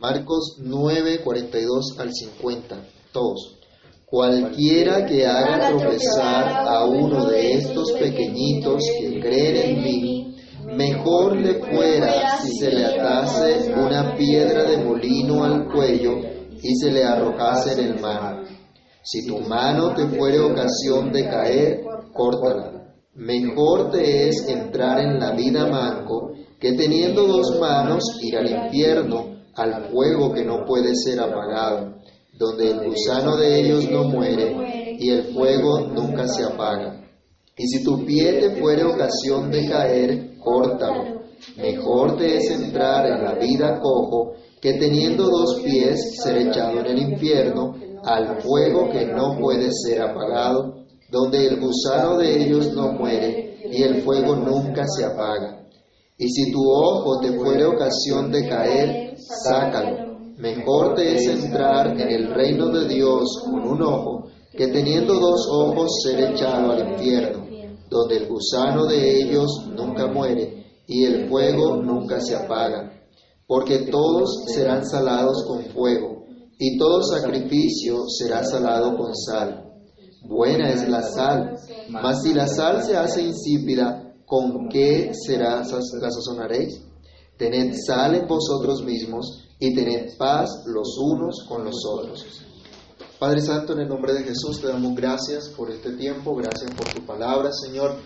Marcos 9, 42 al 50. Todos. Cualquiera que haga tropezar a uno de estos pequeñitos que creen en mí, mejor le fuera si se le atase una piedra de molino al cuello y se le arrojase en el mar. Si tu mano te fuere ocasión de caer, córtala. Mejor te es entrar en la vida manco que teniendo dos manos ir al infierno, al fuego que no puede ser apagado donde el gusano de ellos no muere y el fuego nunca se apaga. Y si tu pie te fuere ocasión de caer, córtalo. Mejor te es entrar en la vida cojo que teniendo dos pies ser echado en el infierno al fuego que no puede ser apagado, donde el gusano de ellos no muere y el fuego nunca se apaga. Y si tu ojo te fuere ocasión de caer, sácalo Mejor te es entrar en el reino de Dios con un ojo que teniendo dos ojos ser echado al infierno, donde el gusano de ellos nunca muere y el fuego nunca se apaga, porque todos serán salados con fuego, y todo sacrificio será salado con sal. Buena es la sal, mas si la sal se hace insípida, ¿con qué será la sazonaréis? Tened sal en vosotros mismos y tened paz los unos con los otros. Padre Santo, en el nombre de Jesús te damos gracias por este tiempo, gracias por tu palabra, Señor.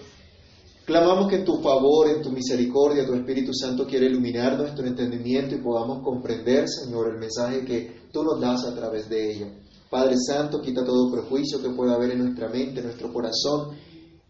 Clamamos que en tu favor, en tu misericordia, tu Espíritu Santo quiere iluminar nuestro entendimiento y podamos comprender, Señor, el mensaje que tú nos das a través de ella. Padre Santo, quita todo prejuicio que pueda haber en nuestra mente, en nuestro corazón,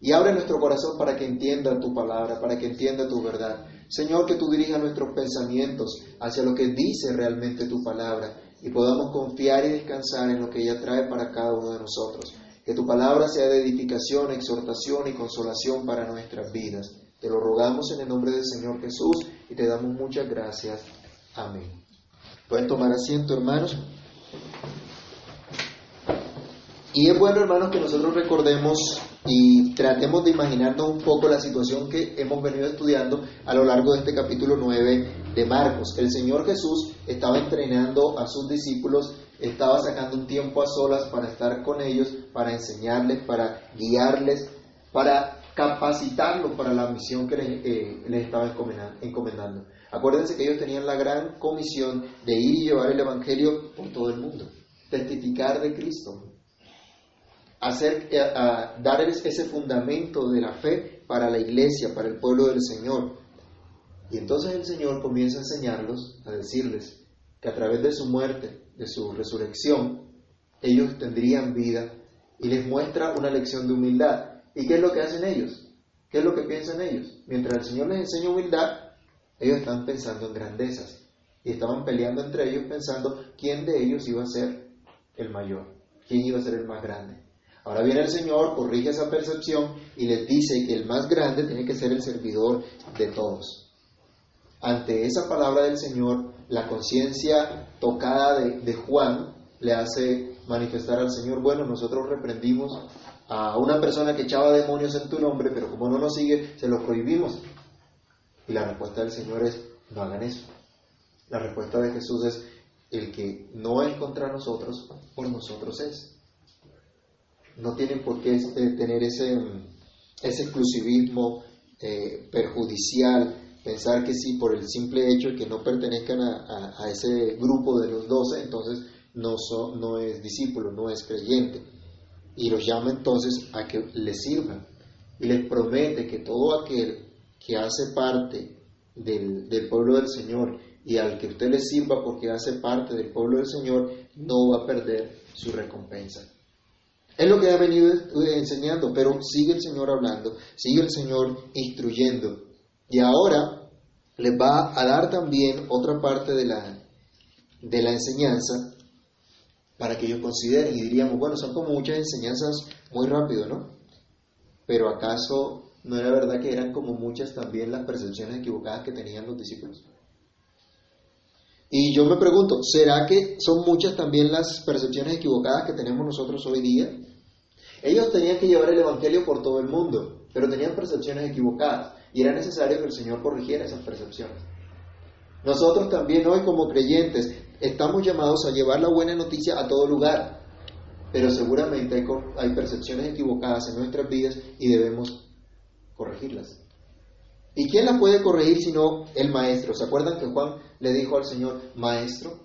y abre nuestro corazón para que entienda tu palabra, para que entienda tu verdad. Señor, que tú dirijas nuestros pensamientos hacia lo que dice realmente tu palabra y podamos confiar y descansar en lo que ella trae para cada uno de nosotros. Que tu palabra sea de edificación, exhortación y consolación para nuestras vidas. Te lo rogamos en el nombre del Señor Jesús y te damos muchas gracias. Amén. Pueden tomar asiento, hermanos. Y es bueno, hermanos, que nosotros recordemos y tratemos de imaginarnos un poco la situación que hemos venido estudiando a lo largo de este capítulo 9 de Marcos. El Señor Jesús estaba entrenando a sus discípulos, estaba sacando un tiempo a solas para estar con ellos, para enseñarles, para guiarles, para capacitarlos para la misión que les, eh, les estaba encomendando. Acuérdense que ellos tenían la gran comisión de ir y llevar el Evangelio por todo el mundo, testificar de Cristo, hacer, eh, a, dar ese fundamento de la fe para la iglesia, para el pueblo del Señor. Y entonces el Señor comienza a enseñarlos, a decirles que a través de su muerte, de su resurrección, ellos tendrían vida y les muestra una lección de humildad. ¿Y qué es lo que hacen ellos? ¿Qué es lo que piensan ellos? Mientras el Señor les enseña humildad, ellos están pensando en grandezas y estaban peleando entre ellos pensando quién de ellos iba a ser el mayor, quién iba a ser el más grande. Ahora viene el Señor, corrige esa percepción y les dice que el más grande tiene que ser el servidor de todos. Ante esa palabra del Señor, la conciencia tocada de, Juan le hace manifestar al Señor, bueno, nosotros reprendimos a una persona que echaba demonios en tu nombre, pero como no nos sigue, se lo prohibimos. Y la respuesta del Señor es, no hagan eso. La respuesta de Jesús es, el que no es contra nosotros, por nosotros es no tienen por qué este, tener ese, ese exclusivismo eh, perjudicial, pensar que si por el simple hecho de que no pertenezcan a, ese grupo de los doce, entonces no, no es discípulo, no es creyente. Y los llama entonces a que les sirvan. Y les promete que todo aquel que hace parte del, del pueblo del Señor y al que usted le sirva porque hace parte del pueblo del Señor, no va a perder su recompensa. Es lo que ha venido enseñando, pero sigue el Señor hablando, sigue el Señor instruyendo. Y ahora les va a dar también otra parte de la, de la enseñanza para que ellos consideren y diríamos, bueno, son como muchas enseñanzas muy rápido, ¿no? Pero ¿acaso no era verdad que eran como muchas también las percepciones equivocadas que tenían los discípulos? Y yo me pregunto, ¿será que son muchas también las percepciones equivocadas que tenemos nosotros hoy día? Ellos tenían que llevar el Evangelio por todo el mundo, pero tenían percepciones equivocadas y era necesario que el Señor corrigiera esas percepciones. Nosotros también hoy como creyentes estamos llamados a llevar la buena noticia a todo lugar, pero seguramente hay, percepciones equivocadas en nuestras vidas y debemos corregirlas. ¿Y quién las puede corregir sino el maestro? ¿Se acuerdan que Juan le dijo al Señor, maestro?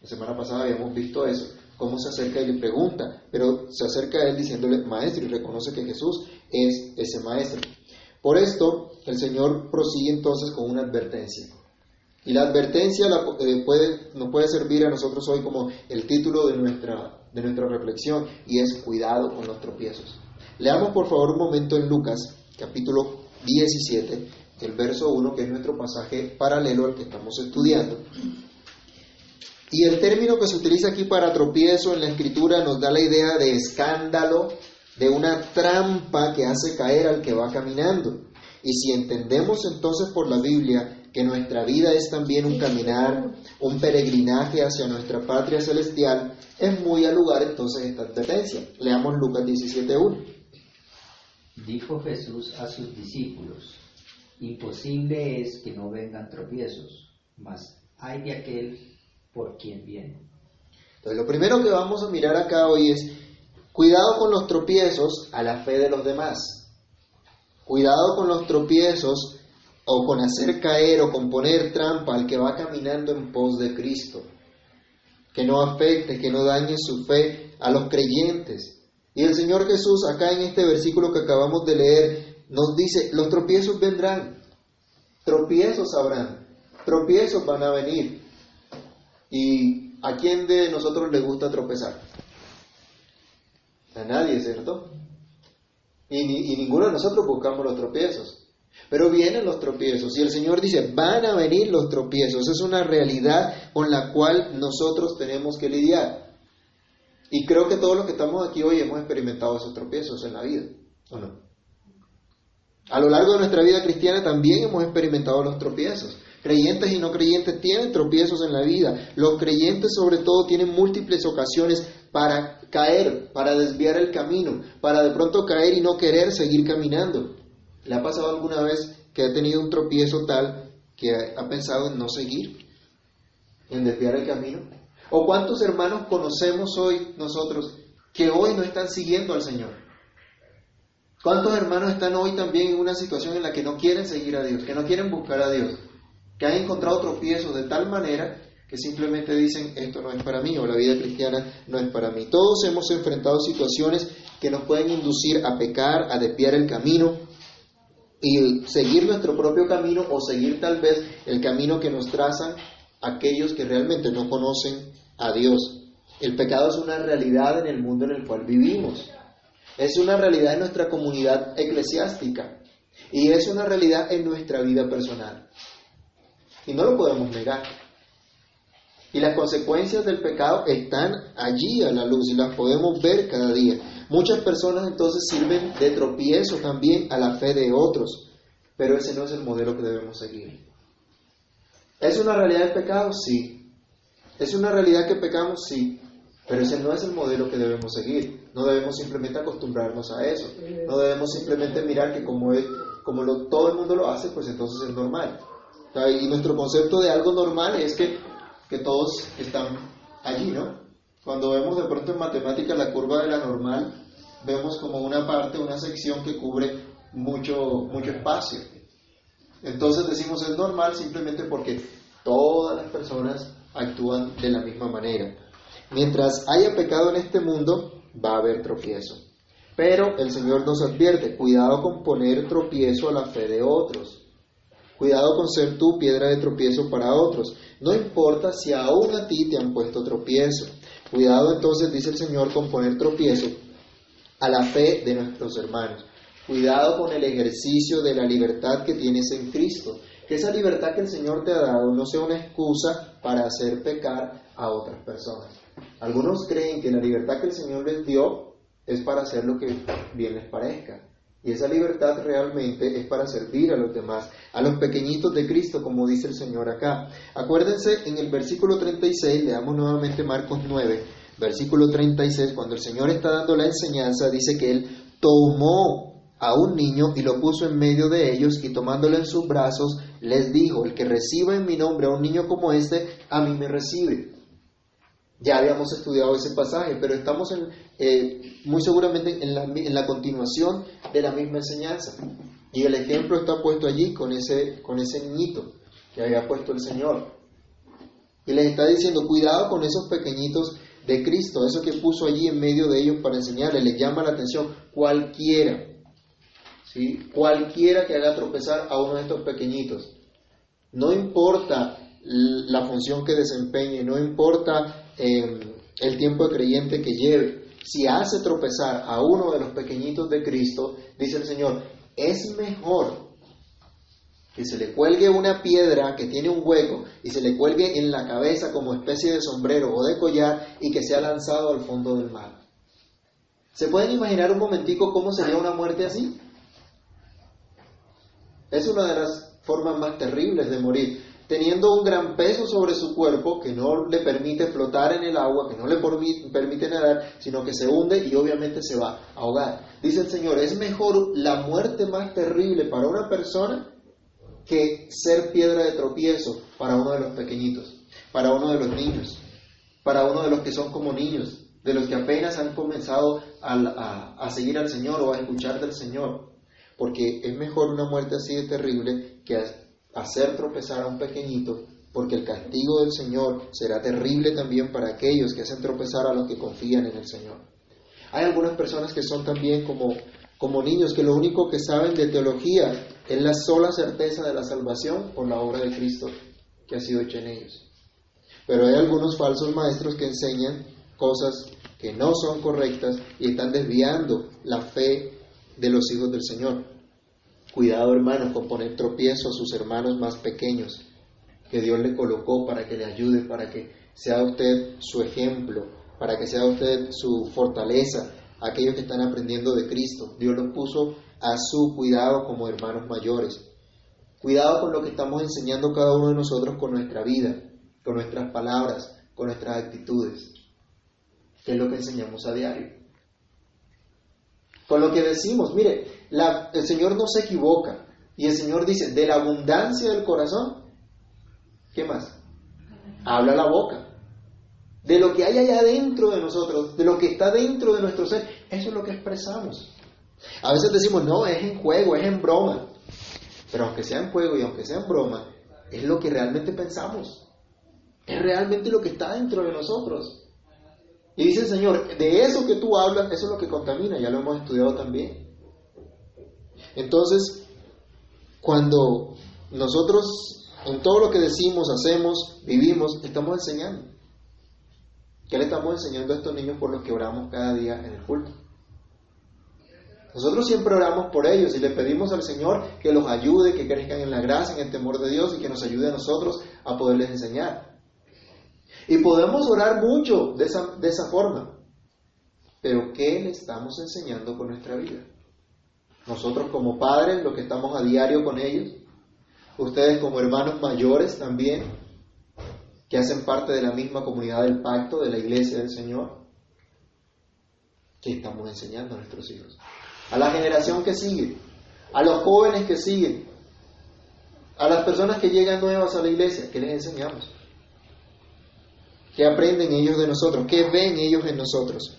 La semana pasada habíamos visto eso, cómo se acerca y le pregunta, pero se acerca a él diciéndole maestro y reconoce que Jesús es ese maestro. Por esto, el Señor prosigue entonces con una advertencia. Y la advertencia eh, puede, nos puede servir a nosotros hoy como el título de nuestra, de nuestra reflexión y es cuidado con los tropiezos. Leamos por favor un momento en Lucas capítulo 17, el verso 1, que es nuestro pasaje paralelo al que estamos estudiando. Y el término que se utiliza aquí para tropiezo en la escritura nos da la idea de escándalo, de una trampa que hace caer al que va caminando. Y si entendemos entonces por la Biblia que nuestra vida es también un caminar, un peregrinaje hacia nuestra patria celestial, es muy al lugar entonces esta advertencia. Leamos Lucas 17.1. Dijo Jesús a sus discípulos, imposible es que no vengan tropiezos, mas hay de aquel por quien viene. Entonces lo primero que vamos a mirar acá hoy es cuidado con los tropiezos a la fe de los demás. Cuidado con los tropiezos o con hacer caer o con poner trampa al que va caminando en pos de Cristo. Que no afecte, que no dañe su fe a los creyentes. Y el Señor Jesús acá en este versículo que acabamos de leer nos dice, los tropiezos vendrán, tropiezos habrán, tropiezos van a venir. ¿Y a quién de nosotros le gusta tropezar? A nadie, ¿cierto? Y, y ninguno de nosotros buscamos los tropiezos. Pero vienen los tropiezos y el Señor dice, van a venir los tropiezos. Es una realidad con la cual nosotros tenemos que lidiar. Y creo que todos los que estamos aquí hoy hemos experimentado esos tropiezos en la vida, ¿o no? A lo largo de nuestra vida cristiana también hemos experimentado los tropiezos. Creyentes y no creyentes tienen tropiezos en la vida. Los creyentes sobre todo tienen múltiples ocasiones para caer, para desviar el camino, para de pronto caer y no querer seguir caminando. ¿Le ha pasado alguna vez que ha tenido un tropiezo tal que ha pensado en no seguir, en desviar el camino? ¿O cuántos hermanos conocemos hoy nosotros que hoy no están siguiendo al Señor? ¿Cuántos hermanos están hoy también en una situación en la que no quieren seguir a Dios, que no quieren buscar a Dios, que han encontrado tropiezos de tal manera que simplemente dicen esto no es para mí o la vida cristiana no es para mí? Todos hemos enfrentado situaciones que nos pueden inducir a pecar, a desviar el camino y seguir nuestro propio camino o seguir tal vez el camino que nos trazan aquellos que realmente no conocen a Dios. El pecado es una realidad en el mundo en el cual vivimos. Es una realidad en nuestra comunidad eclesiástica. Y es una realidad en nuestra vida personal. Y no lo podemos negar. Y las consecuencias del pecado están allí a la luz y las podemos ver cada día. Muchas personas entonces sirven de tropiezo también a la fe de otros, pero ese no es el modelo que debemos seguir. ¿Es una realidad el pecado? Sí. ¿Es una realidad que pecamos? Sí. Pero ese no es el modelo que debemos seguir. No debemos simplemente acostumbrarnos a eso. No debemos simplemente mirar que como, es, como lo, todo el mundo lo hace, pues entonces es normal. Y nuestro concepto de algo normal es que, que todos están allí, ¿no? Cuando vemos de pronto en matemáticas la curva de la normal, vemos como una parte, una sección que cubre mucho, mucho espacio. Entonces decimos es normal simplemente porque todas las personas actúan de la misma manera. Mientras haya pecado en este mundo, va a haber tropiezo. Pero el Señor nos advierte, cuidado con poner tropiezo a la fe de otros. Cuidado con ser tú piedra de tropiezo para otros. No importa si aún a ti te han puesto tropiezo. Cuidado entonces, dice el Señor, con poner tropiezo a la fe de nuestros hermanos. Cuidado con el ejercicio de la libertad que tienes en Cristo. Que esa libertad que el Señor te ha dado no sea una excusa para hacer pecar a otras personas. Algunos creen que la libertad que el Señor les dio es para hacer lo que bien les parezca. Y esa libertad realmente es para servir a los demás, a los pequeñitos de Cristo, como dice el Señor acá. Acuérdense en el versículo 36, leamos nuevamente Marcos 9, versículo 36, cuando el Señor está dando la enseñanza, dice que Él tomó a un niño y lo puso en medio de ellos y tomándolo en sus brazos les dijo, el que reciba en mi nombre a un niño como este, a mí me recibe. Ya habíamos estudiado ese pasaje, pero estamos en, eh, muy seguramente en la, continuación de la misma enseñanza. Y el ejemplo está puesto allí con ese, con ese niñito que había puesto el Señor. Y les está diciendo, cuidado con esos pequeñitos de Cristo, eso que puso allí en medio de ellos para enseñarles, les llama la atención cualquiera, ¿sí? cualquiera que haga tropezar a uno de estos pequeñitos. No importa la función que desempeñe, no importa eh, el tiempo de creyente que lleve, si hace tropezar a uno de los pequeñitos de Cristo, dice el Señor, es mejor que se le cuelgue una piedra que tiene un hueco y se le cuelgue en la cabeza como especie de sombrero o de collar y que sea lanzado al fondo del mar. ¿Se pueden imaginar un momentico cómo sería una muerte así? Es una de las formas más terribles de morir, teniendo un gran peso sobre su cuerpo que no le permite flotar en el agua, que no le permite nadar, sino que se hunde y obviamente se va a ahogar. Dice el Señor, es mejor la muerte más terrible para una persona que ser piedra de tropiezo para uno de los pequeñitos, para uno de los niños, para uno de los que son como niños, de los que apenas han comenzado a, seguir al Señor o a escuchar del Señor. Porque es mejor una muerte así de terrible que hacer tropezar a un pequeñito, porque el castigo del Señor será terrible también para aquellos que hacen tropezar a los que confían en el Señor. Hay algunas personas que son también como, como niños, que lo único que saben de teología es la sola certeza de la salvación por la obra de Cristo que ha sido hecha en ellos. Pero hay algunos falsos maestros que enseñan cosas que no son correctas y están desviando la fe de los hijos del Señor. Cuidado hermanos con poner tropiezo a sus hermanos más pequeños que Dios le colocó para que le ayude, para que sea usted su ejemplo, para que sea usted su fortaleza, aquellos que están aprendiendo de Cristo. Dios los puso a su cuidado como hermanos mayores. Cuidado con lo que estamos enseñando cada uno de nosotros con nuestra vida, con nuestras palabras, con nuestras actitudes. ¿Qué es lo que enseñamos a diario? Con lo que decimos, mire, el Señor no se equivoca. Y el Señor dice, de la abundancia del corazón, ¿qué más? Habla la boca. De lo que hay allá dentro de nosotros, de lo que está dentro de nuestro ser, eso es lo que expresamos. A veces decimos, no, es en juego, es en broma. Pero aunque sea en juego y aunque sea en broma, es lo que realmente pensamos. Es realmente lo que está dentro de nosotros. Y dice el Señor, de eso que tú hablas, eso es lo que contamina, ya lo hemos estudiado también. Entonces, cuando nosotros en todo lo que decimos, hacemos, vivimos, estamos enseñando. ¿Qué le estamos enseñando a estos niños por los que oramos cada día en el culto? Nosotros siempre oramos por ellos y le pedimos al Señor que los ayude, que crezcan en la gracia, en el temor de Dios y que nos ayude a nosotros a poderles enseñar. Y podemos orar mucho de esa, de esa forma. Pero ¿qué le estamos enseñando con nuestra vida? Nosotros como padres, los que estamos a diario con ellos, ustedes como hermanos mayores también, que hacen parte de la misma comunidad del pacto, de la iglesia del Señor, ¿qué estamos enseñando a nuestros hijos? a la generación que sigue, a los jóvenes que siguen, a las personas que llegan nuevas a la iglesia, ¿qué les enseñamos? ¿Qué aprenden ellos de nosotros? ¿Qué ven ellos en nosotros?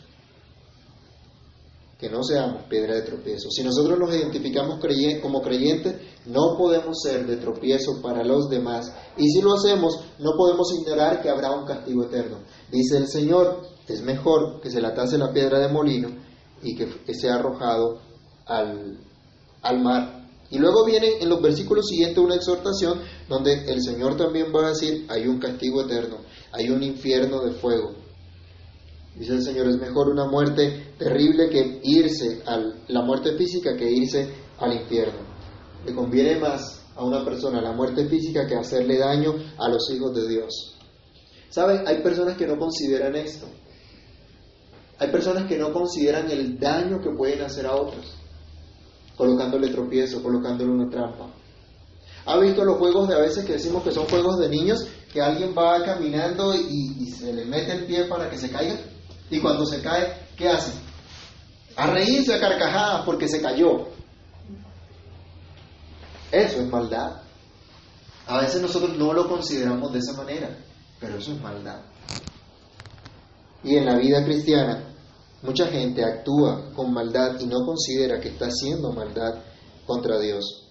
Que no seamos piedra de tropiezo. Si nosotros nos identificamos como creyentes, no podemos ser de tropiezo para los demás. Y si lo hacemos, no podemos ignorar que habrá un castigo eterno. Dice el Señor, es mejor que se la tase la piedra de molino y que, sea arrojado al, al mar. Y luego viene en los versículos siguientes una exhortación donde el Señor también va a decir, hay un castigo eterno, hay un infierno de fuego. Dice el Señor, es mejor una muerte terrible que irse a la muerte física que irse al infierno. Le conviene más a una persona la muerte física que hacerle daño a los hijos de Dios. ¿Saben? Hay personas que no consideran esto. Hay personas que no consideran el daño que pueden hacer a otros, colocándole tropiezo, colocándole una trampa. ¿Ha visto los juegos de a veces que decimos que son juegos de niños, que alguien va caminando y, se le mete el pie para que se caiga? Y cuando se cae, ¿qué hace? A reírse a carcajadas porque se cayó. Eso es maldad. A veces nosotros no lo consideramos de esa manera, pero eso es maldad. Y en la vida cristiana, mucha gente actúa con maldad y no considera que está haciendo maldad contra Dios.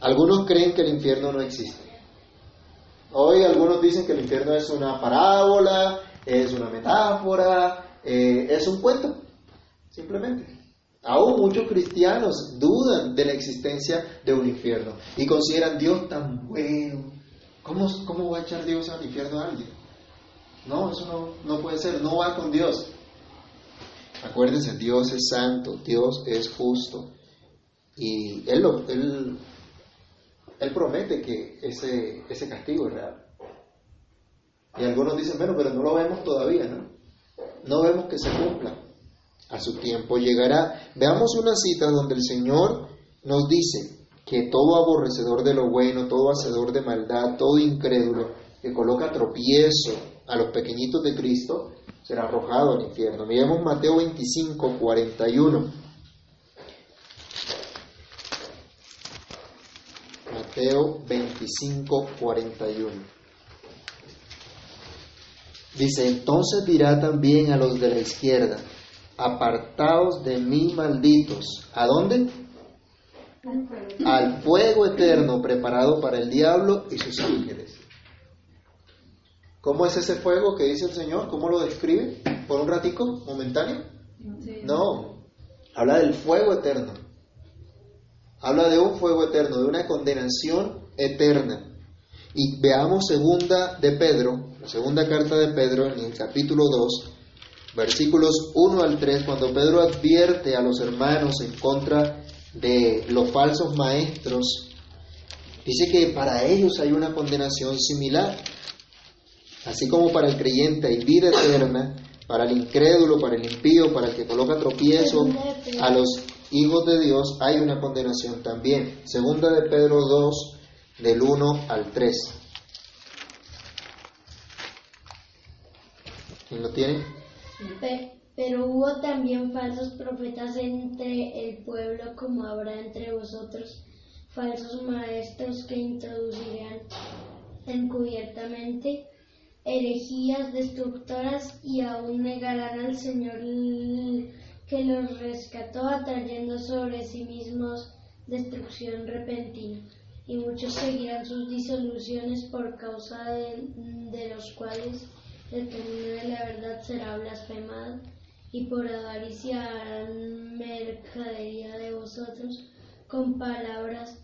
Algunos creen que el infierno no existe. Hoy algunos dicen que el infierno es una parábola, es una metáfora, eh, es un cuento, simplemente. Aún muchos cristianos dudan de la existencia de un infierno y consideran Dios tan bueno. ¿Cómo, cómo va a echar Dios al infierno a alguien? No, eso no, no puede ser, no va con Dios. Acuérdense, Dios es santo, Dios es justo. Y Él, él, él promete que ese, ese castigo es real. Y algunos dicen, bueno, pero no lo vemos todavía, ¿no? No vemos que se cumpla. A su tiempo llegará. Veamos una cita donde el Señor nos dice que todo aborrecedor de lo bueno, todo hacedor de maldad, todo incrédulo, que coloca tropiezo a los pequeñitos de Cristo, será arrojado al infierno. Miremos Mateo 25, 41. Mateo 25, 41. Dice, entonces dirá también a los de la izquierda, apartaos de mí malditos. ¿A dónde? Al fuego eterno preparado para el diablo y sus ángeles. ¿Cómo es ese fuego que dice el Señor? ¿Cómo lo describe? ¿Por un ratico momentáneo? No, habla del fuego eterno. Habla de un fuego eterno, de una condenación eterna. Y veamos segunda de Pedro, la segunda carta de Pedro en el capítulo 2, versículos 1 al 3, cuando Pedro advierte a los hermanos en contra de los falsos maestros, dice que para ellos hay una condenación similar. Así como para el creyente hay vida eterna, para el incrédulo, para el impío, para el que coloca tropiezo a los hijos de Dios, hay una condenación también. Segunda de Pedro 2, del 1 al 3. ¿Quién lo tiene? Pero hubo también falsos profetas entre el pueblo, como habrá entre vosotros falsos maestros que introducirán encubiertamente herejías destructoras y aún negarán al Señor que los rescató, atrayendo sobre sí mismos destrucción repentina y muchos seguirán sus disoluciones por causa de, los cuales el camino de la verdad será blasfemado y por avaricia harán mercadería de vosotros con palabras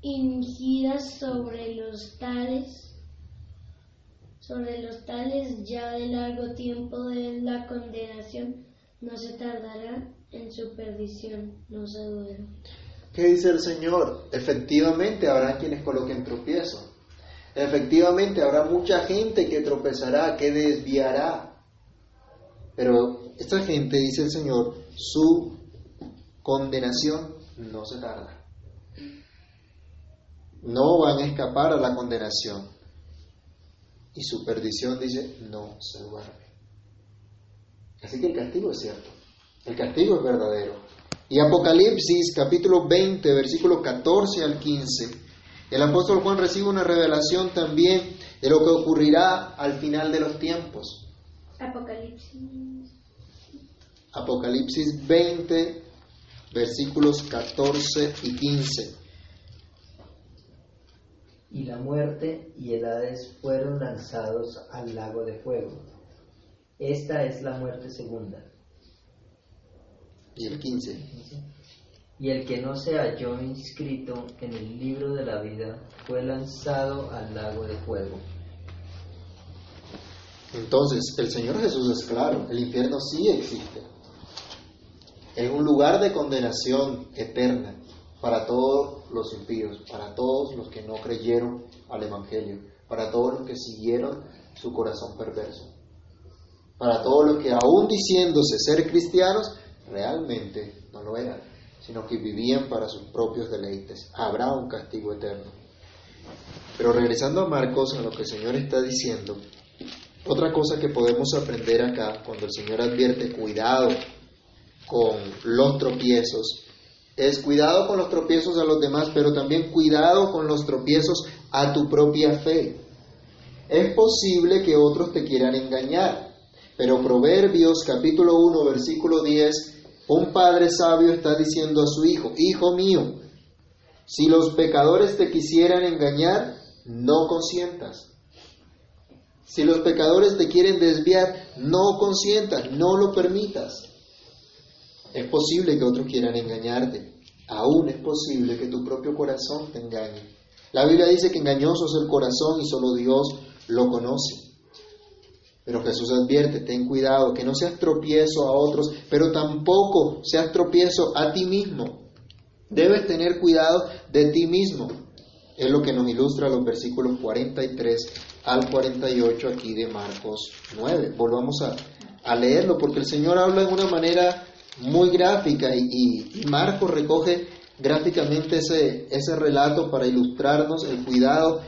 ingidas sobre los tales sobre los tales ya de largo tiempo de la condenación no se tardará en su perdición no se duerme ¿Qué dice el Señor? Efectivamente habrá quienes coloquen tropiezo. Efectivamente habrá mucha gente que tropezará, que desviará. Pero esta gente, dice el Señor, su condenación no se tarda. No van a escapar a la condenación. Y su perdición, dice, no se duerme. Así que el castigo es cierto. El castigo es verdadero. Y Apocalipsis capítulo 20, versículo 14 al 15, el apóstol Juan recibe una revelación también de lo que ocurrirá al final de los tiempos. Apocalipsis. Apocalipsis 20, versículos 14 y 15. Y la muerte y el Hades fueron lanzados al lago de fuego. Esta es la muerte segunda y el 15. Y el que no se halló inscrito en el libro de la vida fue lanzado al lago de fuego. Entonces, el Señor Jesús es claro, el infierno sí existe. Es un lugar de condenación eterna para todos los impíos, para todos los que no creyeron al Evangelio, para todos los que siguieron su corazón perverso, para todos los que aún diciéndose ser cristianos, realmente no lo eran, sino que vivían para sus propios deleites. Habrá un castigo eterno. Pero regresando a Marcos, a lo que el Señor está diciendo, otra cosa que podemos aprender acá, cuando el Señor advierte cuidado con los tropiezos, es cuidado con los tropiezos a los demás, pero también cuidado con los tropiezos a tu propia fe. Es posible que otros te quieran engañar, pero Proverbios capítulo 1 versículo 10, un padre sabio está diciendo a su hijo, hijo mío, si los pecadores te quisieran engañar, no consientas. Si los pecadores te quieren desviar, no consientas, no lo permitas. Es posible que otros quieran engañarte. Aún es posible que tu propio corazón te engañe. La Biblia dice que engañoso es el corazón y solo Dios lo conoce. Pero Jesús advierte, ten cuidado, que no seas tropiezo a otros, pero tampoco seas tropiezo a ti mismo. Debes tener cuidado de ti mismo. Es lo que nos ilustra los versículos 43 al 48 aquí de Marcos 9. Volvamos a, leerlo porque el Señor habla de una manera muy gráfica y, y Marcos recoge gráficamente ese, ese relato para ilustrarnos el cuidado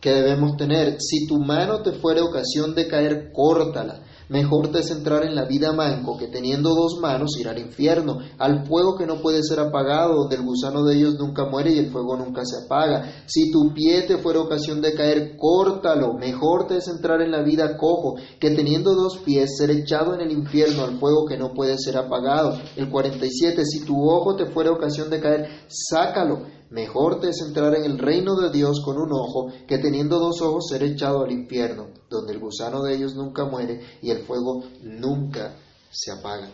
que debemos tener. Si tu mano te fuera ocasión de caer, córtala. Mejor te es entrar en la vida manco que teniendo dos manos ir al infierno, al fuego que no puede ser apagado, donde el gusano de ellos nunca muere y el fuego nunca se apaga. Si tu pie te fuera ocasión de caer, córtalo. Mejor te es entrar en la vida cojo que teniendo dos pies ser echado en el infierno, al fuego que no puede ser apagado. El 47. Si tu ojo te fuera ocasión de caer, sácalo Mejor te es entrar en el reino de Dios con un ojo que teniendo dos ojos ser echado al infierno, donde el gusano de ellos nunca muere y el fuego nunca se apaga.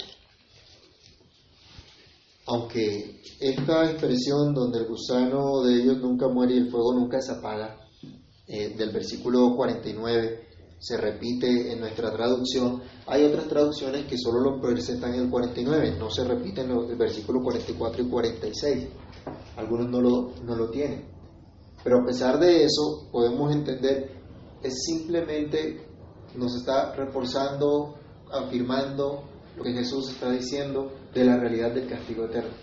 Aunque esta expresión donde el gusano de ellos nunca muere y el fuego nunca se apaga, eh, del versículo 49, se repite en nuestra traducción, hay otras traducciones que solo lo presentan en el 49, no se repiten en el versículo 44 y 46 algunos no lo, no lo tienen. Pero a pesar de eso, podemos entender, es simplemente nos está reforzando, afirmando lo que Jesús está diciendo de la realidad del castigo eterno,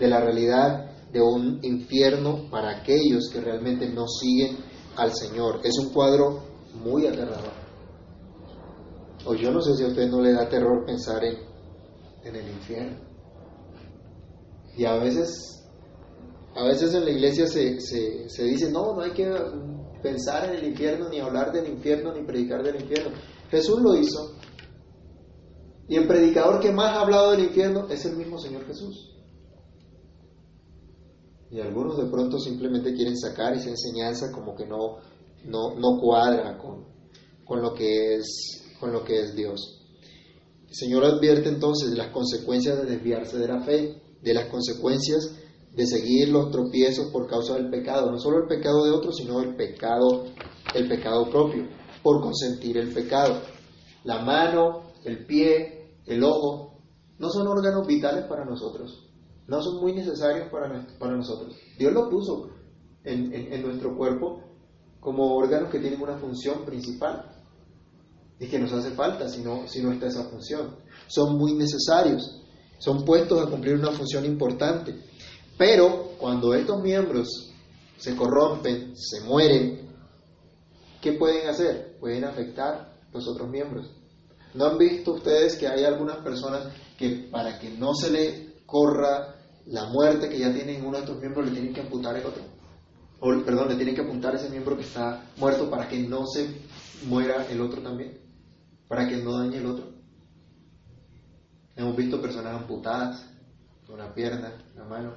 de la realidad de un infierno para aquellos que realmente no siguen al Señor. Es un cuadro muy aterrador. O yo no sé si a usted no le da terror pensar en, en el infierno. Y a veces a veces en la iglesia se, se, dice, no, no hay que pensar en el infierno, ni hablar del infierno, ni predicar del infierno. Jesús lo hizo. Y el predicador que más ha hablado del infierno es el mismo Señor Jesús. Y algunos de pronto simplemente quieren sacar esa enseñanza como que no, no, no cuadra con, con, lo que es, con lo que es Dios. El Señor advierte entonces de las consecuencias de desviarse de la fe, de las consecuencias de seguir los tropiezos por causa del pecado, no solo el pecado de otros, sino el pecado, el pecado propio, por consentir el pecado. La mano, el pie, el ojo, no son órganos vitales para nosotros, no son muy necesarios para, para nosotros. Dios lo puso en, en nuestro cuerpo como órganos que tienen una función principal y que nos hace falta si no, si no está esa función. Son muy necesarios, son puestos a cumplir una función importante. Pero cuando estos miembros se corrompen, se mueren, ¿qué pueden hacer? Pueden afectar los otros miembros. ¿No han visto ustedes que hay algunas personas que para que no se le corra la muerte que ya tienen uno de estos miembros, le tienen que amputar el otro? Perdón, le tienen que apuntar ese miembro que está muerto para que no se muera el otro también, para que no dañe el otro. Hemos visto personas amputadas, una pierna, una mano,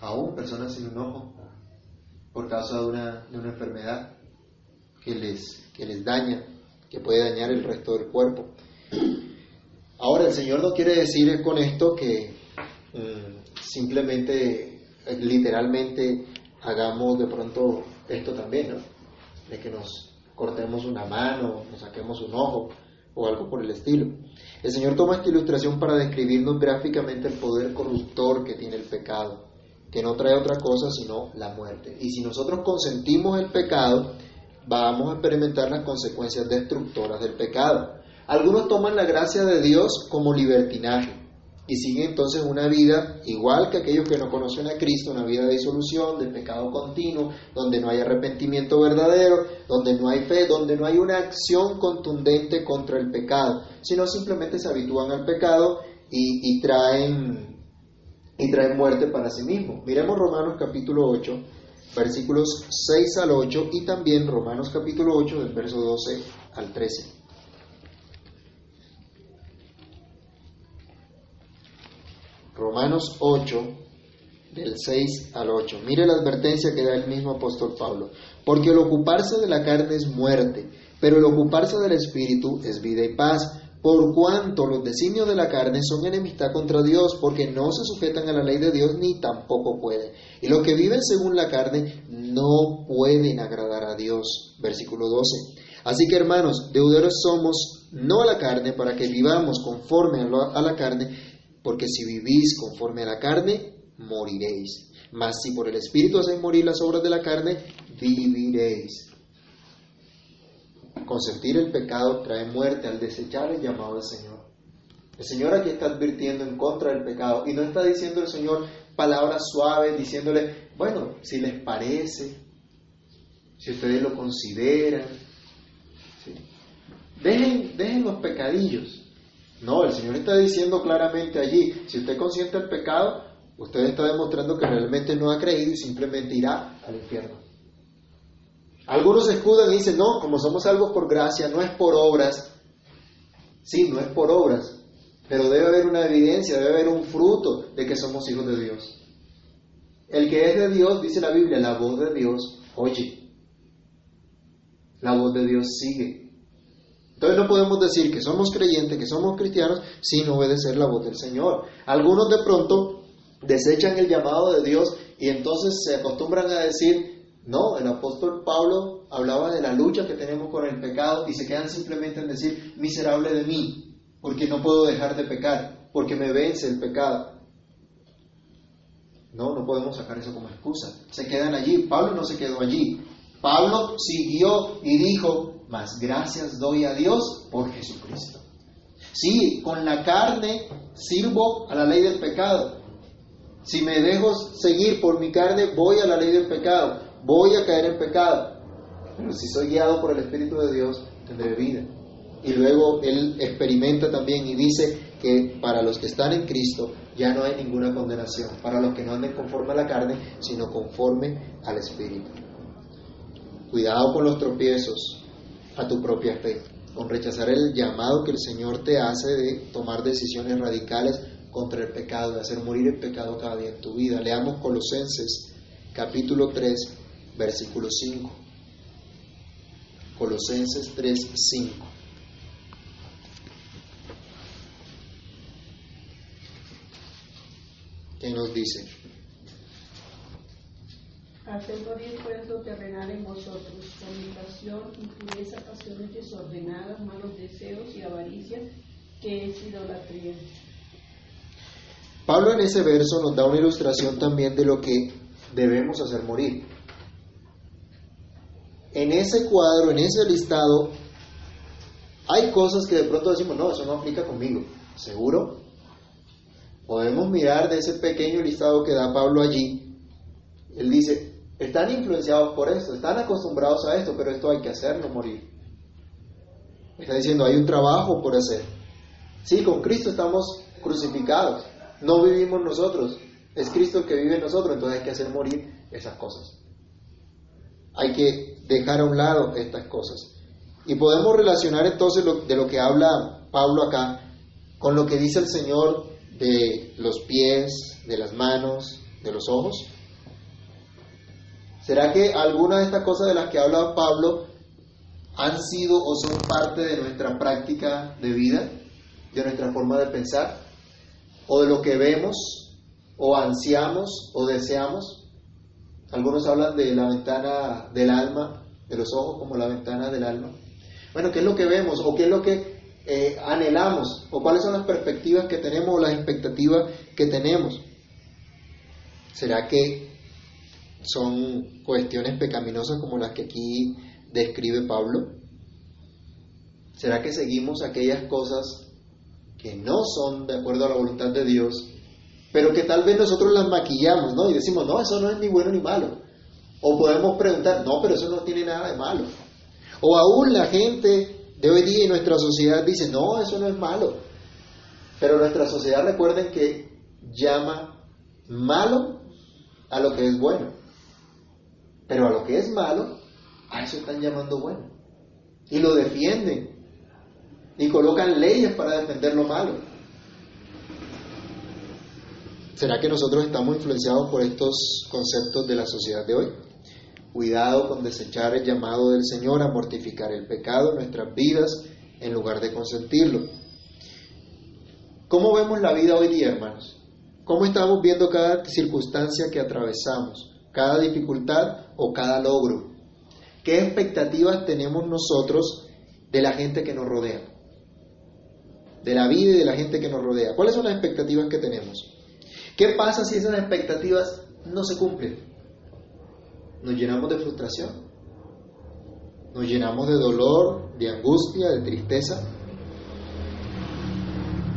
aún personas sin un ojo, por causa de una, de una enfermedad que les, que les daña, que puede dañar el resto del cuerpo. Ahora, el Señor no quiere decir con esto que mm, simplemente, literalmente, hagamos de pronto esto también, ¿no? De que nos cortemos una mano, nos saquemos un ojo o algo por el estilo. El Señor toma esta ilustración para describirnos gráficamente el poder corruptor que tiene el pecado que no trae otra cosa sino la muerte. Y si nosotros consentimos el pecado, vamos a experimentar las consecuencias destructoras del pecado. Algunos toman la gracia de Dios como libertinaje y siguen entonces una vida igual que aquellos que no conocen a Cristo, una vida de disolución, de pecado continuo, donde no hay arrepentimiento verdadero, donde no hay fe, donde no hay una acción contundente contra el pecado, sino simplemente se habitúan al pecado y, y traen y trae muerte para sí mismo. Miremos Romanos capítulo 8, versículos 6 al 8 y también Romanos capítulo 8 del verso 12 al 13. Romanos 8 del 6 al 8. Mire la advertencia que da el mismo apóstol Pablo. Porque el ocuparse de la carne es muerte, pero el ocuparse del espíritu es vida y paz por cuanto los designios de la carne son enemistad contra Dios, porque no se sujetan a la ley de Dios ni tampoco pueden. Y los que viven según la carne no pueden agradar a Dios. Versículo 12. Así que hermanos, deudores somos no a la carne para que vivamos conforme a la carne, porque si vivís conforme a la carne, moriréis. Mas si por el Espíritu hacéis morir las obras de la carne, viviréis. Consentir el pecado trae muerte al desechar el llamado del Señor. El Señor aquí está advirtiendo en contra del pecado y no está diciendo el Señor palabras suaves, diciéndole, bueno, si les parece, si ustedes lo consideran. Dejen, dejen los pecadillos. No, el Señor está diciendo claramente allí, si usted consiente el pecado, usted está demostrando que realmente no ha creído y simplemente irá al infierno. Algunos escudan y dicen, no, como somos salvos por gracia, no es por obras. Sí, no es por obras, pero debe haber una evidencia, debe haber un fruto de que somos hijos de Dios. El que es de Dios, dice la Biblia, la voz de Dios oye. La voz de Dios sigue. Entonces no podemos decir que somos creyentes, que somos cristianos, sin obedecer la voz del Señor. Algunos de pronto desechan el llamado de Dios y entonces se acostumbran a decir, no, el apóstol Pablo hablaba de la lucha que tenemos con el pecado y se quedan simplemente en decir, miserable de mí, porque no puedo dejar de pecar, porque me vence el pecado. No, no podemos sacar eso como excusa. Se quedan allí. Pablo no se quedó allí. Pablo siguió y dijo, más gracias doy a Dios por Jesucristo. Sí, con la carne sirvo a la ley del pecado. Si me dejo seguir por mi carne, voy a la ley del pecado voy a caer en pecado, pero si soy guiado por el Espíritu de Dios, tendré vida. Y luego él experimenta también y dice que para los que están en Cristo ya no hay ninguna condenación, para los que no anden conforme a la carne, sino conforme al Espíritu. Cuidado con los tropiezos a tu propia fe, con rechazar el llamado que el Señor te hace de tomar decisiones radicales contra el pecado, de hacer morir el pecado cada día en tu vida. Leamos Colosenses capítulo 3, versículo 5. Colosenses 3, 5. ¿Qué nos dice? Hacer morir pues lo terrenal en vosotros, fornicación, impureza, pasiones desordenadas, malos deseos y avaricia, que es idolatría. Pablo en ese verso nos da una ilustración también de lo que debemos hacer morir en ese cuadro, en ese listado, hay cosas que de pronto decimos, no, eso no aplica conmigo. ¿Seguro? Podemos mirar de ese pequeño listado que da Pablo allí. Él dice, están influenciados por esto, están acostumbrados a esto, pero esto hay que hacerlo morir. Está diciendo, hay un trabajo por hacer. Sí, con Cristo estamos crucificados. No vivimos nosotros. Es Cristo que vive en nosotros, entonces hay que hacer morir esas cosas. Hay que dejar a un lado estas cosas. Y podemos relacionar entonces de lo que habla Pablo acá con lo que dice el Señor de los pies, de las manos, de los ojos. ¿Será que algunas de estas cosas de las que habla Pablo han sido o son parte de nuestra práctica de vida, de nuestra forma de pensar, o de lo que vemos, o ansiamos, o deseamos? Algunos hablan de la ventana del alma, de los ojos como la ventana del alma. Bueno, ¿qué es lo que vemos o qué es lo que eh, anhelamos o cuáles son las perspectivas que tenemos o las expectativas que tenemos? ¿Será que son cuestiones pecaminosas como las que aquí describe Pablo? ¿Será que seguimos aquellas cosas que no son de acuerdo a la voluntad de Dios pero que tal vez nosotros las maquillamos, ¿no? Y decimos, no, eso no es ni bueno ni malo. O podemos preguntar, no, pero eso no tiene nada de malo. O aún la gente de hoy día en nuestra sociedad dice, no, eso no es malo. Pero nuestra sociedad recuerden que llama malo a lo que es bueno. Pero a lo que es malo, a eso están llamando bueno. Y lo defienden. Y colocan leyes para defender lo malo. ¿Será que nosotros estamos influenciados por estos conceptos de la sociedad de hoy? Cuidado con desechar el llamado del Señor a mortificar el pecado en nuestras vidas en lugar de consentirlo. ¿Cómo vemos la vida hoy día, hermanos? ¿Cómo estamos viendo cada circunstancia que atravesamos, cada dificultad o cada logro? ¿Qué expectativas tenemos nosotros de la gente que nos rodea? De la vida y de la gente que nos rodea. ¿Cuáles son las expectativas que tenemos? ¿Qué pasa si esas expectativas no se cumplen? Nos llenamos de frustración, nos llenamos de dolor, de angustia, de tristeza.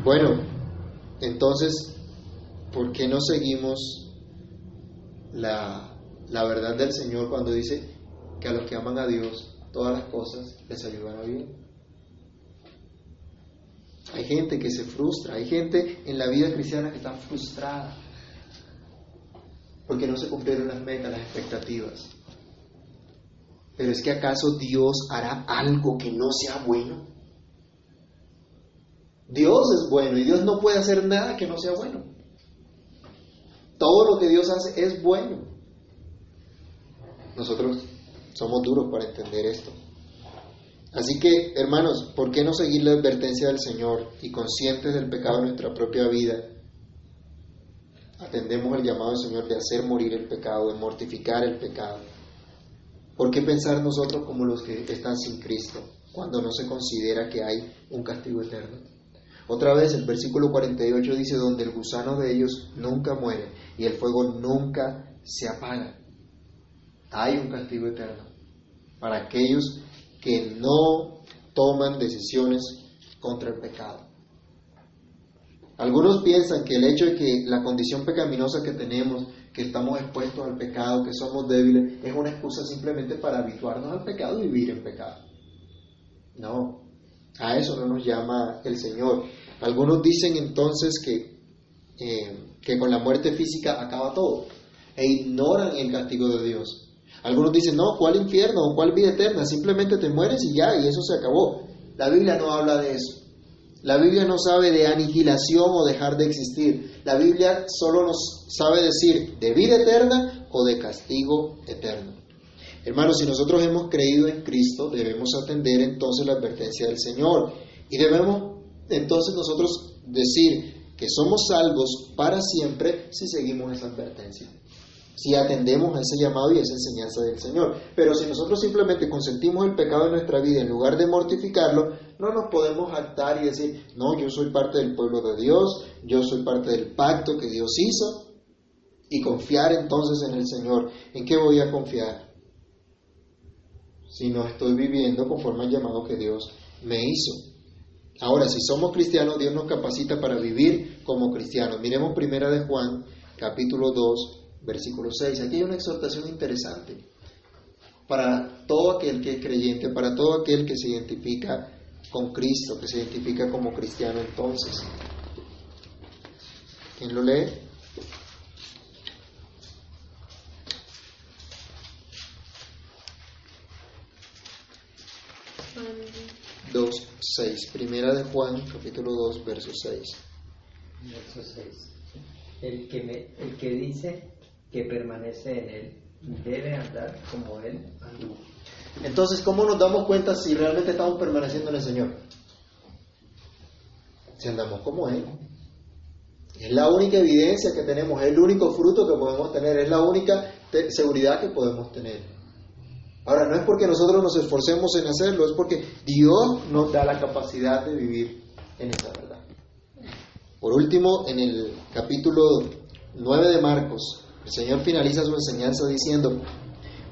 Bueno, entonces, ¿por qué no seguimos la, la verdad del Señor cuando dice que a los que aman a Dios todas las cosas les ayudan a bien? Hay gente que se frustra, hay gente en la vida cristiana que está frustrada porque no se cumplieron las metas, las expectativas. Pero es que acaso Dios hará algo que no sea bueno. Dios es bueno y Dios no puede hacer nada que no sea bueno. Todo lo que Dios hace es bueno. Nosotros somos duros para entender esto. Así que, hermanos, ¿por qué no seguir la advertencia del Señor y conscientes del pecado en nuestra propia vida? Atendemos el llamado del Señor de hacer morir el pecado, de mortificar el pecado. ¿Por qué pensar nosotros como los que están sin Cristo cuando no se considera que hay un castigo eterno? Otra vez el versículo 48 dice, donde el gusano de ellos nunca muere y el fuego nunca se apaga. Hay un castigo eterno para aquellos que no toman decisiones contra el pecado. Algunos piensan que el hecho de que la condición pecaminosa que tenemos, que estamos expuestos al pecado, que somos débiles, es una excusa simplemente para habituarnos al pecado y vivir en pecado. No, a eso no nos llama el Señor. Algunos dicen entonces que, eh, que con la muerte física acaba todo e ignoran el castigo de Dios. Algunos dicen, no, ¿cuál infierno o cuál vida eterna? Simplemente te mueres y ya, y eso se acabó. La Biblia no habla de eso. La Biblia no sabe de aniquilación o dejar de existir. La Biblia solo nos sabe decir de vida eterna o de castigo eterno. Hermanos, si nosotros hemos creído en Cristo, debemos atender entonces la advertencia del Señor. Y debemos entonces nosotros decir que somos salvos para siempre si seguimos esa advertencia si atendemos a ese llamado y esa enseñanza del Señor. Pero si nosotros simplemente consentimos el pecado en nuestra vida en lugar de mortificarlo, no nos podemos actar y decir, no, yo soy parte del pueblo de Dios, yo soy parte del pacto que Dios hizo, y confiar entonces en el Señor. ¿En qué voy a confiar? Si no estoy viviendo conforme al llamado que Dios me hizo. Ahora, si somos cristianos, Dios nos capacita para vivir como cristianos. Miremos primera de Juan, capítulo 2, versículo 6. Aquí hay una exhortación interesante para todo aquel que es creyente, para todo aquel que se identifica con Cristo, que se identifica como cristiano entonces. ¿Quién lo lee? Dos, seis. Primera de Juan, capítulo 2, verso 6. Verso 6. El que, me, el que dice que permanece en Él debe andar como Él anduvo. Entonces, ¿cómo nos damos cuenta si realmente estamos permaneciendo en el Señor? Si andamos como Él. Es la única evidencia que tenemos, es el único fruto que podemos tener, es la única seguridad que podemos tener. Ahora, no es porque nosotros nos esforcemos en hacerlo, es porque Dios nos da la capacidad de vivir en esa verdad. Por último, en el capítulo 9 de Marcos, el Señor finaliza su enseñanza diciendo,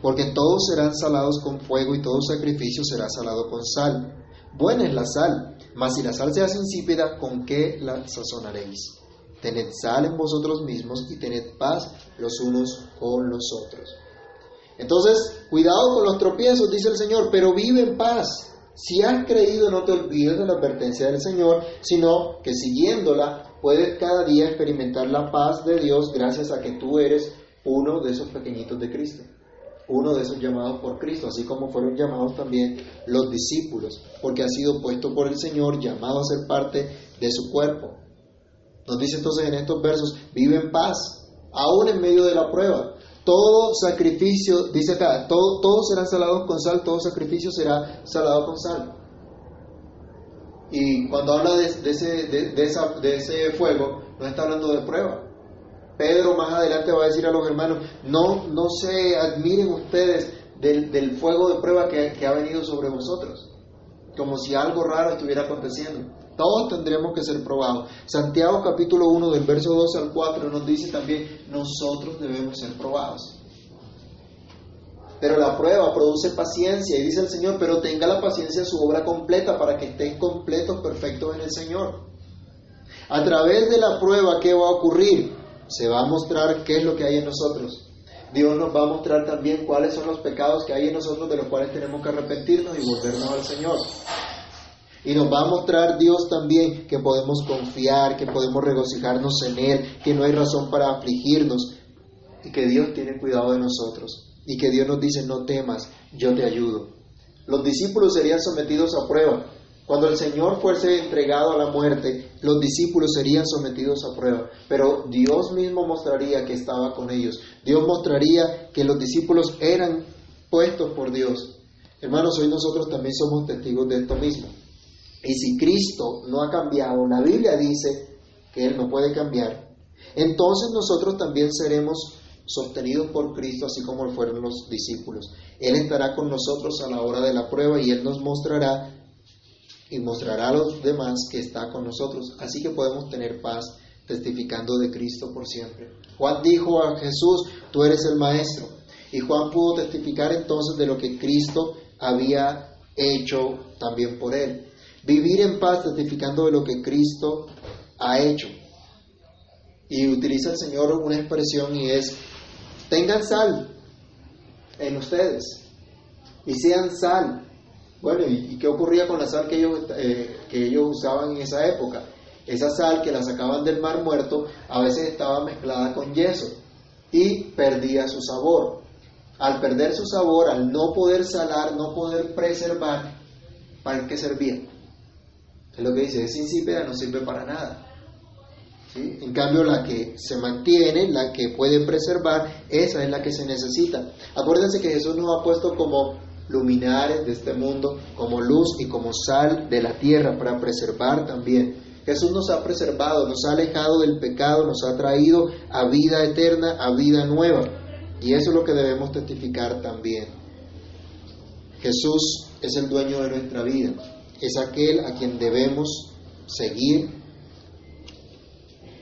porque todos serán salados con fuego y todo sacrificio será salado con sal. Buena es la sal, mas si la sal se hace insípida, ¿con qué la sazonaréis? Tened sal en vosotros mismos y tened paz los unos con los otros. Entonces, cuidado con los tropiezos, dice el Señor, pero vive en paz. Si has creído, no te olvides de la advertencia del Señor, sino que siguiéndola puedes cada día experimentar la paz de Dios gracias a que tú eres uno de esos pequeñitos de Cristo. uno de esos llamados por Cristo, así como fueron llamados también los discípulos, porque ha sido puesto por el Señor, llamado a ser parte de su cuerpo. Nos dice entonces en estos versos, vive en paz, aún en medio de la prueba. Todo sacrificio, dice acá, todo, todos serán salados con sal, todo sacrificio será salado con sal. Y cuando habla de, ese, de ese fuego, no está hablando de prueba, Pedro más adelante va a decir a los hermanos, no, no se admiren ustedes del, fuego de prueba que, que ha venido sobre vosotros, como si algo raro estuviera aconteciendo. Todos tendremos que ser probados. Santiago capítulo 1 del verso 12 al 4 nos dice también, nosotros debemos ser probados. Pero la prueba produce paciencia y dice el Señor, pero tenga la paciencia su obra completa para que estén completos, perfectos en el Señor. A través de la prueba, ¿qué va a ocurrir? se va a mostrar qué es lo que hay en nosotros. Dios nos va a mostrar también cuáles son los pecados que hay en nosotros de los cuales tenemos que arrepentirnos y volvernos al Señor. Y nos va a mostrar Dios también que podemos confiar, que podemos regocijarnos en Él, que no hay razón para afligirnos y que Dios tiene cuidado de nosotros. Y que Dios nos dice, no temas, yo te ayudo. Los discípulos serían sometidos a prueba, cuando el Señor fuese entregado a la muerte, los discípulos serían sometidos a prueba, pero Dios mismo mostraría que estaba con ellos. Dios mostraría que los discípulos eran puestos por Dios. Hermanos, hoy nosotros también somos testigos de esto mismo. Y si Cristo no ha cambiado, la Biblia dice que Él no puede cambiar, entonces nosotros también seremos sostenidos por Cristo, así como fueron los discípulos. Él estará con nosotros a la hora de la prueba y Él nos mostrará y mostrará a los demás que está con nosotros. Así que podemos tener paz testificando de Cristo por siempre. Juan dijo a Jesús, tú eres el Maestro. Y Juan pudo testificar entonces de lo que Cristo había hecho también por él. Vivir en paz testificando de lo que Cristo ha hecho. Y utiliza el Señor una expresión y es, tengan sal en ustedes y sean sal bueno, ¿y, qué ocurría con la sal que ellos, eh, que ellos usaban en esa época? Esa sal que la sacaban del mar muerto a veces estaba mezclada con yeso y perdía su sabor. Al perder su sabor, al no poder salar, no poder preservar, ¿para qué servía? Es lo que dice, es insípida, no sirve para nada. En cambio, la que se mantiene, la que puede preservar, esa es la que se necesita. Acuérdense que Jesús nos ha puesto como luminares de este mundo, como luz y como sal de la tierra para preservar también. Jesús nos ha preservado, nos ha alejado del pecado, nos ha traído a vida eterna, a vida nueva. Y eso es lo que debemos testificar también. Jesús es el dueño de nuestra vida, es aquel a quien debemos seguir,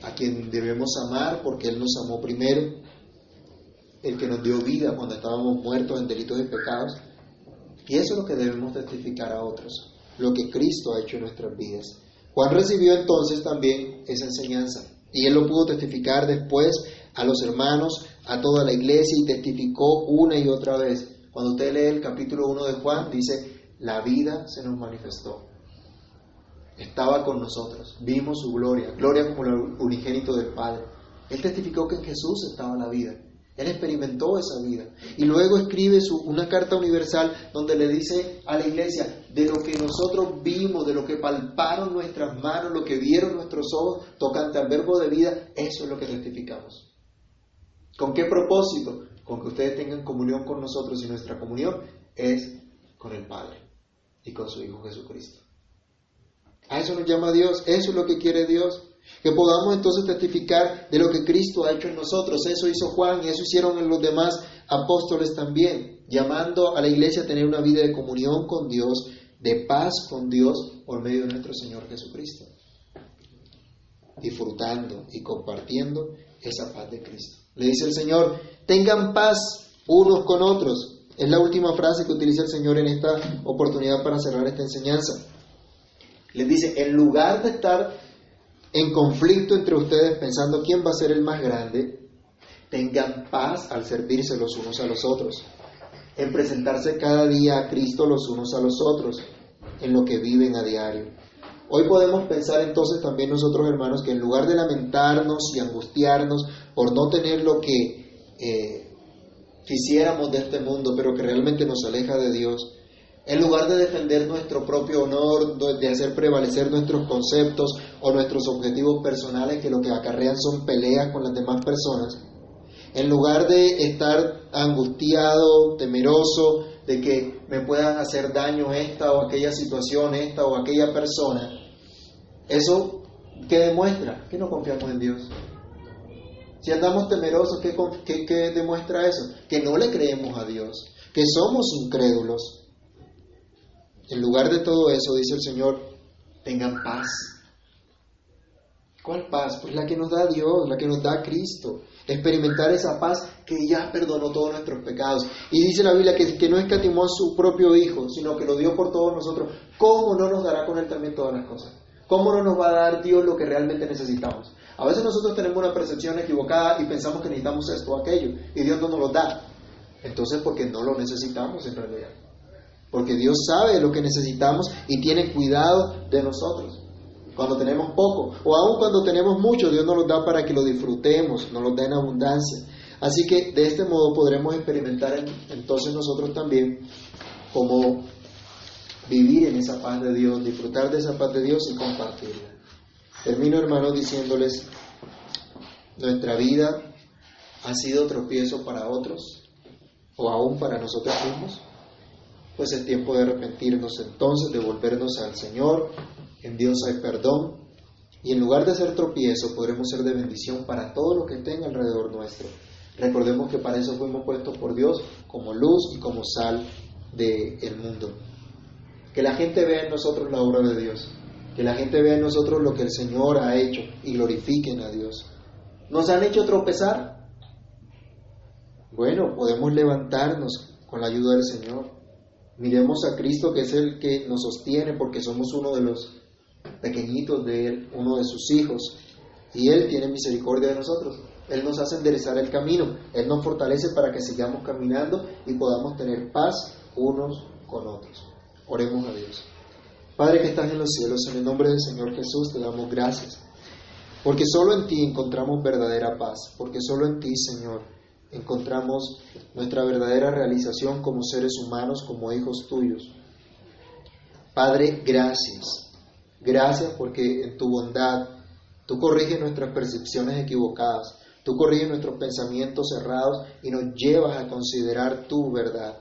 a quien debemos amar porque Él nos amó primero, el que nos dio vida cuando estábamos muertos en delitos y pecados y eso es lo que debemos testificar a otros, lo que Cristo ha hecho en nuestras vidas. Juan recibió entonces también esa enseñanza y él lo pudo testificar después a los hermanos, a toda la iglesia y testificó una y otra vez. Cuando usted lee el capítulo 1 de Juan, dice, la vida se nos manifestó. Estaba con nosotros, vimos su gloria, gloria como el unigénito del Padre. Él testificó que en Jesús estaba la vida. Él experimentó esa vida. Y luego escribe una carta universal donde le dice a la iglesia, de lo que nosotros vimos, de lo que palparon nuestras manos, lo que vieron nuestros ojos tocante al verbo de vida, eso es lo que testificamos. ¿Con qué propósito? Con que ustedes tengan comunión con nosotros y nuestra comunión es con el Padre y con su Hijo Jesucristo. Eso nos llama Dios, eso es lo que quiere Dios. Que podamos entonces testificar de lo que Cristo ha hecho en nosotros. Eso hizo Juan y eso hicieron los demás apóstoles también, llamando a la iglesia a tener una vida de comunión con Dios, de paz con Dios por medio de nuestro Señor Jesucristo. Disfrutando y compartiendo esa paz de Cristo. Le dice el Señor, tengan paz unos con otros. Es la última frase que utiliza el Señor en esta oportunidad para cerrar esta enseñanza. Les dice, en lugar de estar en conflicto entre ustedes pensando quién va a ser el más grande, tengan paz al servirse los unos a los otros, en presentarse cada día a Cristo los unos a los otros, en lo que viven a diario. Hoy podemos pensar entonces también nosotros hermanos que en lugar de lamentarnos y angustiarnos por no tener lo que, eh, quisiéramos de este mundo, pero que realmente nos aleja de Dios, en lugar de defender nuestro propio honor, de hacer prevalecer nuestros conceptos o nuestros objetivos personales que lo que acarrean son peleas con las demás personas, en lugar de estar angustiado, temeroso de que me puedan hacer daño esta o aquella situación, esta o aquella persona, eso ¿qué demuestra? Que no confiamos en Dios. Si andamos temerosos, ¿qué, qué demuestra eso? Que no le creemos a Dios, que somos incrédulos. En lugar de todo eso, dice el Señor, tengan paz. ¿Cuál paz? Pues la que nos da Dios, la que nos da Cristo. Experimentar esa paz que ya perdonó todos nuestros pecados. Y dice la Biblia que, que no escatimó a su propio Hijo, sino que lo dio por todos nosotros. ¿Cómo no nos dará con Él también todas las cosas? ¿Cómo no nos va a dar Dios lo que realmente necesitamos? A veces nosotros tenemos una percepción equivocada y pensamos que necesitamos esto o aquello, y Dios no nos lo da. Entonces, porque no lo necesitamos en realidad. Porque Dios sabe lo que necesitamos y tiene cuidado de nosotros. Cuando tenemos poco, o aún cuando tenemos mucho, Dios nos lo da para que lo disfrutemos, nos lo da en abundancia. Así que de este modo podremos experimentar entonces nosotros también como vivir en esa paz de Dios, disfrutar de esa paz de Dios y compartirla. Termino, hermanos, diciéndoles, nuestra vida ha sido tropiezo para otros o aún para nosotros mismos pues es tiempo de arrepentirnos entonces, de volvernos al Señor. En Dios hay perdón. Y en lugar de ser tropiezo, podremos ser de bendición para todo lo que tenga alrededor nuestro. Recordemos que para eso fuimos puestos por Dios como luz y como sal del mundo. Que la gente vea en nosotros la obra de Dios. Que la gente vea en nosotros lo que el Señor ha hecho y glorifiquen a Dios. ¿Nos han hecho tropezar? Bueno, podemos levantarnos con la ayuda del Señor. Miremos a Cristo que es el que nos sostiene porque somos uno de los pequeñitos de Él, uno de sus hijos. Y Él tiene misericordia de nosotros. Él nos hace enderezar el camino. Él nos fortalece para que sigamos caminando y podamos tener paz unos con otros. Oremos a Dios. Padre que estás en los cielos, en el nombre del Señor Jesús te damos gracias. Porque solo en ti encontramos verdadera paz. Porque solo en ti, Señor, encontramos nuestra verdadera realización como seres humanos, como hijos tuyos. Padre, gracias. Gracias porque en tu bondad tú corriges nuestras percepciones equivocadas, tú corriges nuestros pensamientos cerrados y nos llevas a considerar tu verdad.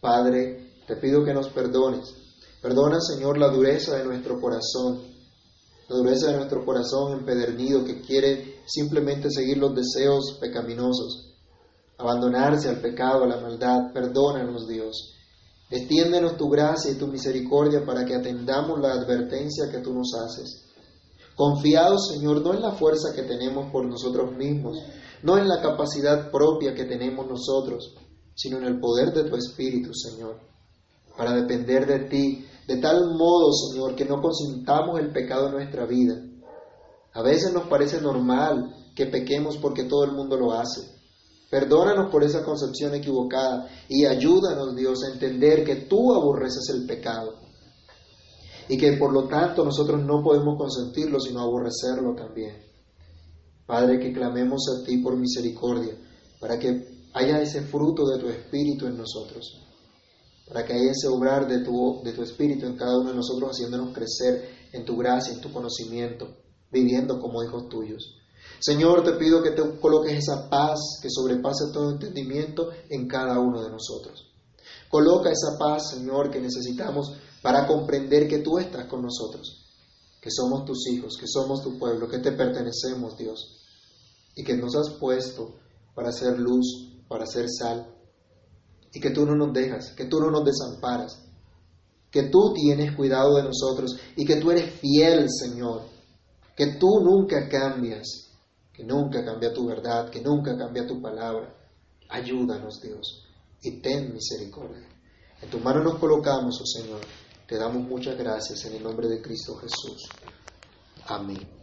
Padre, te pido que nos perdones. Perdona, Señor, la dureza de nuestro corazón, la dureza de nuestro corazón empedernido que quiere simplemente seguir los deseos pecaminosos abandonarse al pecado, a la maldad. Perdónanos, Dios. Extiéndenos tu gracia y tu misericordia para que atendamos la advertencia que tú nos haces. Confiados, Señor, no en la fuerza que tenemos por nosotros mismos, no en la capacidad propia que tenemos nosotros, sino en el poder de tu Espíritu, Señor, para depender de ti, de tal modo, Señor, que no consintamos el pecado en nuestra vida. A veces nos parece normal que pequemos porque todo el mundo lo hace. Perdónanos por esa concepción equivocada y ayúdanos, Dios, a entender que tú aborreces el pecado y que por lo tanto nosotros no podemos consentirlo sino aborrecerlo también. Padre, que clamemos a ti por misericordia para que haya ese fruto de tu espíritu en nosotros, para que haya ese obrar de tu, de tu espíritu en cada uno de nosotros haciéndonos crecer en tu gracia, en tu conocimiento, viviendo como hijos tuyos. Señor, te pido que te coloques esa paz que sobrepasa todo entendimiento en cada uno de nosotros. Coloca esa paz, Señor, que necesitamos para comprender que tú estás con nosotros, que somos tus hijos, que somos tu pueblo, que te pertenecemos, Dios, y que nos has puesto para ser luz, para ser sal, y que tú no nos dejas, que tú no nos desamparas, que tú tienes cuidado de nosotros y que tú eres fiel, Señor, que tú nunca cambias que nunca cambia tu verdad, que nunca cambia tu palabra. Ayúdanos, Dios, y ten misericordia. En tu mano nos colocamos, oh Señor. Te damos muchas gracias en el nombre de Cristo Jesús. Amén.